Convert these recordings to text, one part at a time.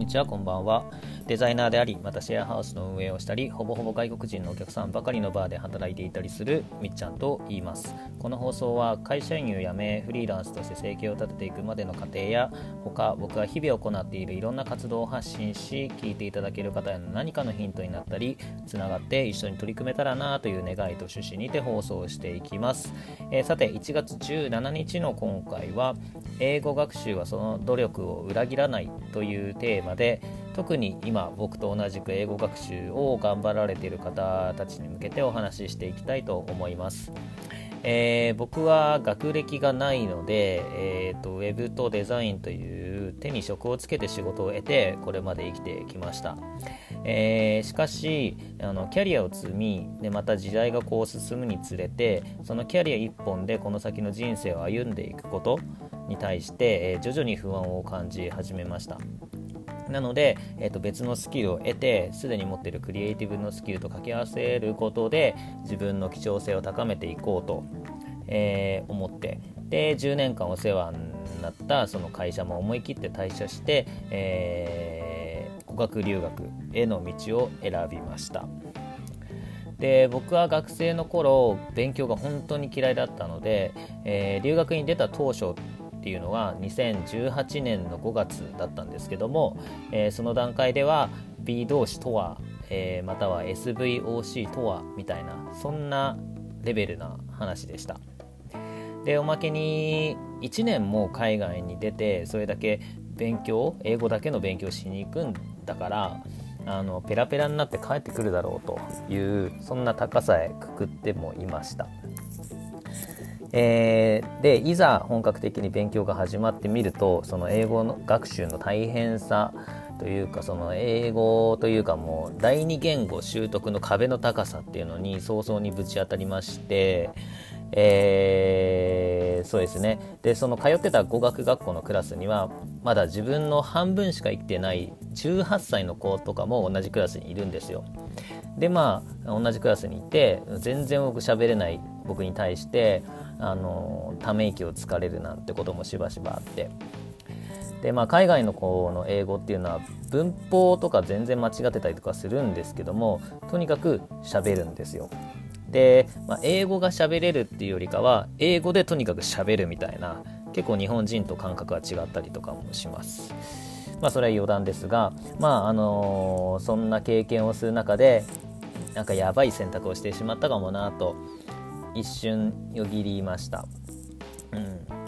にちは、こんばんは。デザイナーであり、またシェアハウスの運営をしたり、ほぼほぼ外国人のお客さんばかりのバーで働いていたりするみっちゃんと言います。この放送は会社員を辞め、フリーランスとして生計を立てていくまでの過程や、他僕が日々行っているいろんな活動を発信し、聞いていただける方への何かのヒントになったり、つながって一緒に取り組めたらなという願いと趣旨にて放送していきます。えー、さて、1月17日の今回は、英語学習はその努力を裏切らないというテーマで、特に今僕と同じく英語学習を頑張られている方たちに向けてお話ししていきたいと思います。えー、僕は学歴がないので、えーと、ウェブとデザインという手に職をつけて仕事を得てこれまで生きてきました、えー、しかしあのキャリアを積みでまた時代がこう進むにつれてそのキャリア一本でこの先の人生を歩んでいくことに対して、えー、徐々に不安を感じ始めましたなので、えー、と別のスキルを得てすでに持っているクリエイティブのスキルと掛け合わせることで自分の貴重性を高めていこうと、えー、思ってで10年間お世話になったその会社も思い切って退社して、えー、語学留学への道を選びました。で僕は学生の頃勉強が本当に嫌いだったので、えー、留学に出た当初っていうのは2018年の5月だったんですけども、えー、その段階では B 動詞とは、えー、または SVOC とはみたいなそんなレベルな話でした。でおまけに1年も海外に出てそれだけ勉強英語だけの勉強しに行くんだからあのペラペラになって帰ってくるだろうというそんな高さへくくってもいました。えー、でいざ本格的に勉強が始まってみるとその英語の学習の大変さというかその英語というかもう第二言語習得の壁の高さっていうのに早々にぶち当たりまして、えー、そうですねでその通ってた語学学校のクラスにはまだ自分の半分しか行ってない18歳の子とかも同じクラスにいるんですよ。でまあ同じクラスにいて全然僕喋れない僕に対してあのため息をつかれるなんてこともしばしばあってで、まあ、海外の子の英語っていうのは文法とか全然間違ってたりとかするんですけどもとにかく喋るんですよ。で、まあ、英語が喋れるっていうよりかは英語でとにかく喋るみたいな結構日本人と感覚が違ったりとかもします。まあそれは余談ですが、まああのー、そんな経験をする中でなんかやばい選択をしてしまったかもなと一瞬よぎりました。うん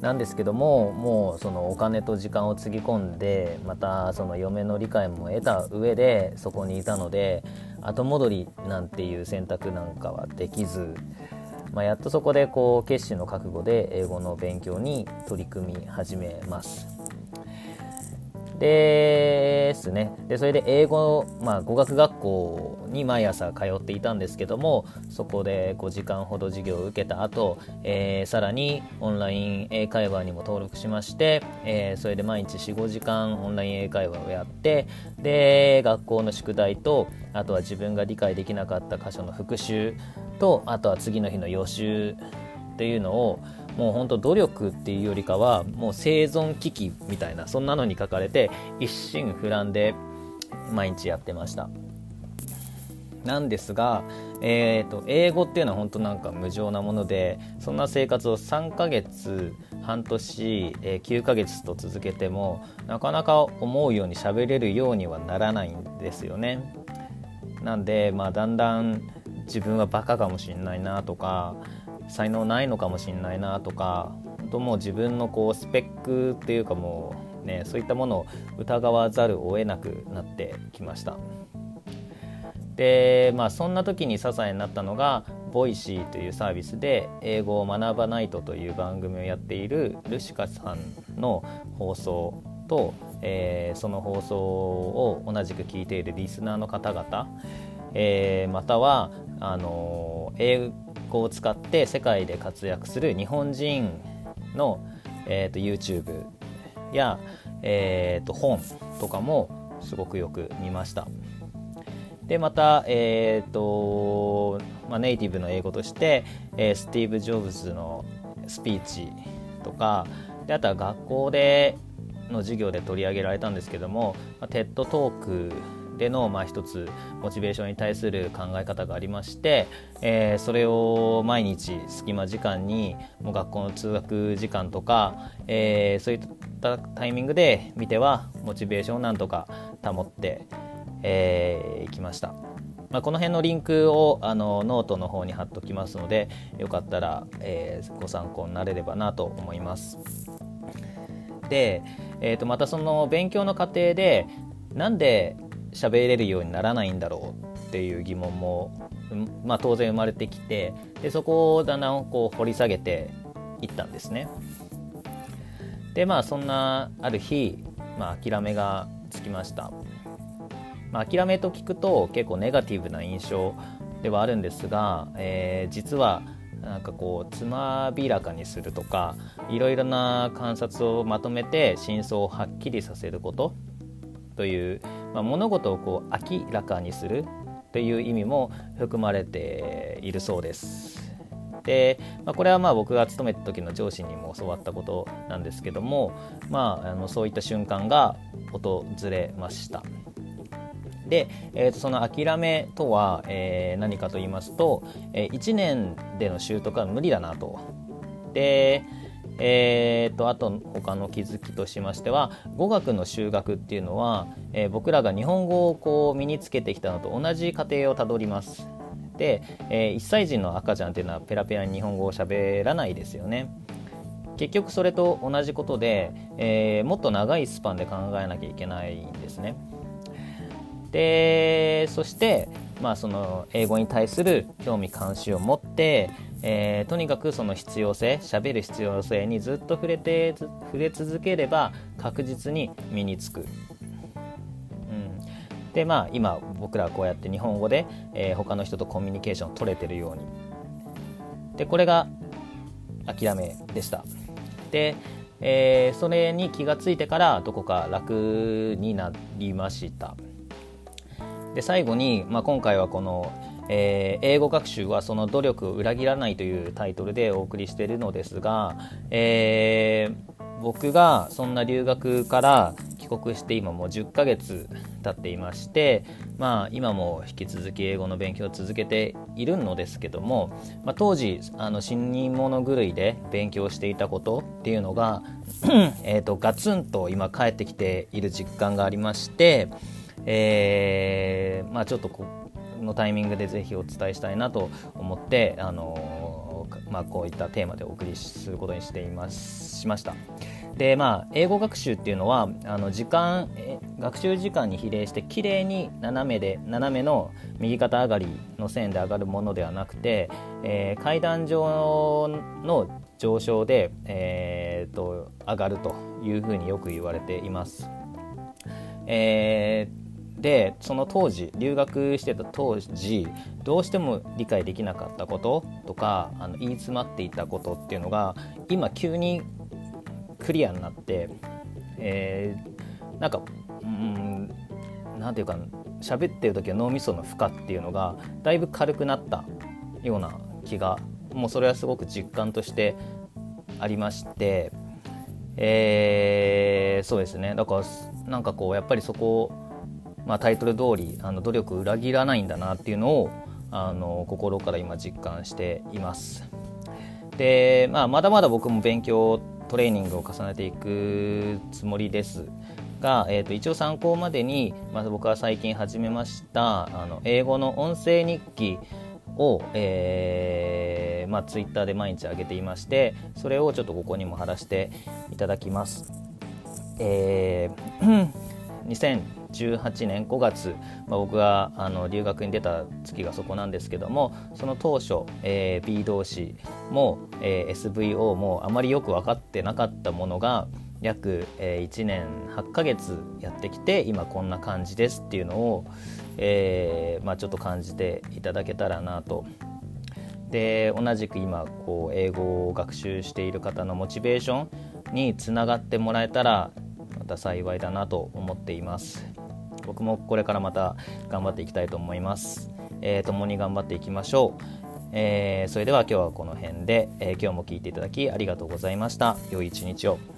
なんですけどももうそのお金と時間をつぎ込んでまたその嫁の理解も得た上でそこにいたので後戻りなんていう選択なんかはできず、まあ、やっとそこでこう決心の覚悟で英語の勉強に取り組み始めます。ですね。でそれで英語、まあ、語学学校に毎朝通っていたんですけどもそこで5時間ほど授業を受けた後、えー、さらにオンライン英会話にも登録しまして、えー、それで毎日45時間オンライン英会話をやってで学校の宿題とあとは自分が理解できなかった箇所の復習とあとは次の日の予習っていうのをもうほんと努力っていうよりかはもう生存危機みたいなそんなのに書かれて一心不乱で毎日やってました。なんですが、えーと、英語っていうのは本当なんか無情なものでそんな生活を3ヶ月半年、えー、9ヶ月と続けてもなかなか思うように喋れるようにはならないんですよね。なんで、まあ、だんだん自分はバカかもしれないなとか才能ないのかもしれないなとか本当もう自分のこうスペックっていうかもうねそういったものを疑わざるを得なくなってきました。でまあそんな時に支えになったのが Voicy というサービスで英語を学ばないとという番組をやっているルシカさんの放送と、えー、その放送を同じく聞いているリスナーの方々、えー、またはあの英語を使って世界で活躍する日本人の、えーと、YouTube や、えーと、本とかもすごくよく見ました。でまた、えーとまあ、ネイティブの英語として、えー、スティーブ・ジョブズのスピーチとかであとは学校での授業で取り上げられたんですけども、まあ、 TED Talk での、まあ、一つモチベーションに対する考え方がありまして、えー、それを毎日隙間時間にもう学校の通学時間とか、えー、そういったタイミングで見てはモチベーションをなんとか保って、えー、きました。まあ、この辺のリンクをあのノートの方に貼っときますのでよかったら、えー、ご参考になれればなと思います。で、えー、とまたその勉強の過程でなんで喋れるようにならないんだろうっていう疑問も、まあ、当然生まれてきてでそこをだんだんこう掘り下げていったんですね。でまあそんなある日、まあ、諦めがつきました。まあ、諦めと聞くと結構ネガティブな印象ではあるんですが、えー、実はなんかこうつまびらかにするとかいろいろな観察をまとめて真相をはっきりさせることという、まあ、物事をこう明らかにするという意味も含まれているそうです。で、まあ、これはまあ僕が勤めた時の上司にも教わったことなんですけども、まあ、あのそういった瞬間が訪れました。で、えー、とその諦めとは、えー、何かと言いますと、えー、1年での習得は無理だなと。で、えーと、あと他の気づきとしましては語学の修学っていうのは、えー、僕らが日本語をこう身につけてきたのと同じ過程をたどります。で、えー、1歳児の赤ちゃんっていうのはペラペラに日本語を喋らないですよね。結局それと同じことで、えー、もっと長いスパンで考えなきゃいけないんですね。でそして、まあ、その英語に対する興味関心を持って、えー、とにかくその必要性喋る必要性にずっと触れて触れ続ければ確実に身につく。うん、でまあ今僕らはこうやって日本語で、えー、他の人とコミュニケーション取れてるように。でこれが諦めでした。で、えー、それに気がついてからどこか楽になりました。で最後に、まあ、今回はこの、えー、英語学習はその努力を裏切らないというタイトルでお送りしているのですが、えー、僕がそんな留学から帰国して今もう10ヶ月経っていまして、まあ、今も引き続き英語の勉強を続けているのですけども、まあ、当時あの新任者狂いで勉強していたことっていうのがえとガツンと今帰ってきている実感がありまして、えー、まあ、ちょっとこのタイミングでぜひお伝えしたいなと思って、あのまあ、こういったテーマでお送りすることにしていますしました。でまあ、英語学習っていうのはあの時間学習時間に比例してきれいに斜めで斜めの右肩上がりの線で上がるものではなくて、えー、階段状の上昇で、えーと、と上がるというふうによく言われています。えーでその当時留学してた当時どうしても理解できなかったこととかあの言い詰まっていたことっていうのが今急にクリアになって、えー、なんかうんなんていうか喋ってる時は脳みその負荷っていうのがだいぶ軽くなったような気がもうそれはすごく実感としてありまして、えー、そうですね。だからなんかこうやっぱりそこまあ、タイトル通りあり努力裏切らないんだなっていうのをあの心から今実感しています。で、まあ、まだまだ僕も勉強トレーニングを重ねていくつもりですが、えー、と一応参考までに、まあ、僕は最近始めましたあの英語の音声日記を、えーまあ、ツイッターで毎日上げていましてそれをちょっとここにも貼らせていただきます。えー 2018年5月、まあ、僕があの留学に出た月がそこなんですけどもその当初、えー、B 同士も、えー、SVO もあまりよく分かってなかったものが約、えー、1年8ヶ月やってきて今こんな感じですっていうのを、えーまあ、ちょっと感じていただけたらなと。で同じく今こう英語を学習している方のモチベーションにつながってもらえたらまた幸いだなと思っています。僕もこれからまた頑張っていきたいと思います、えー、共に頑張っていきましょう、えー、それでは今日はこの辺で、えー、今日も聴いていただきありがとうございました。良い一日を。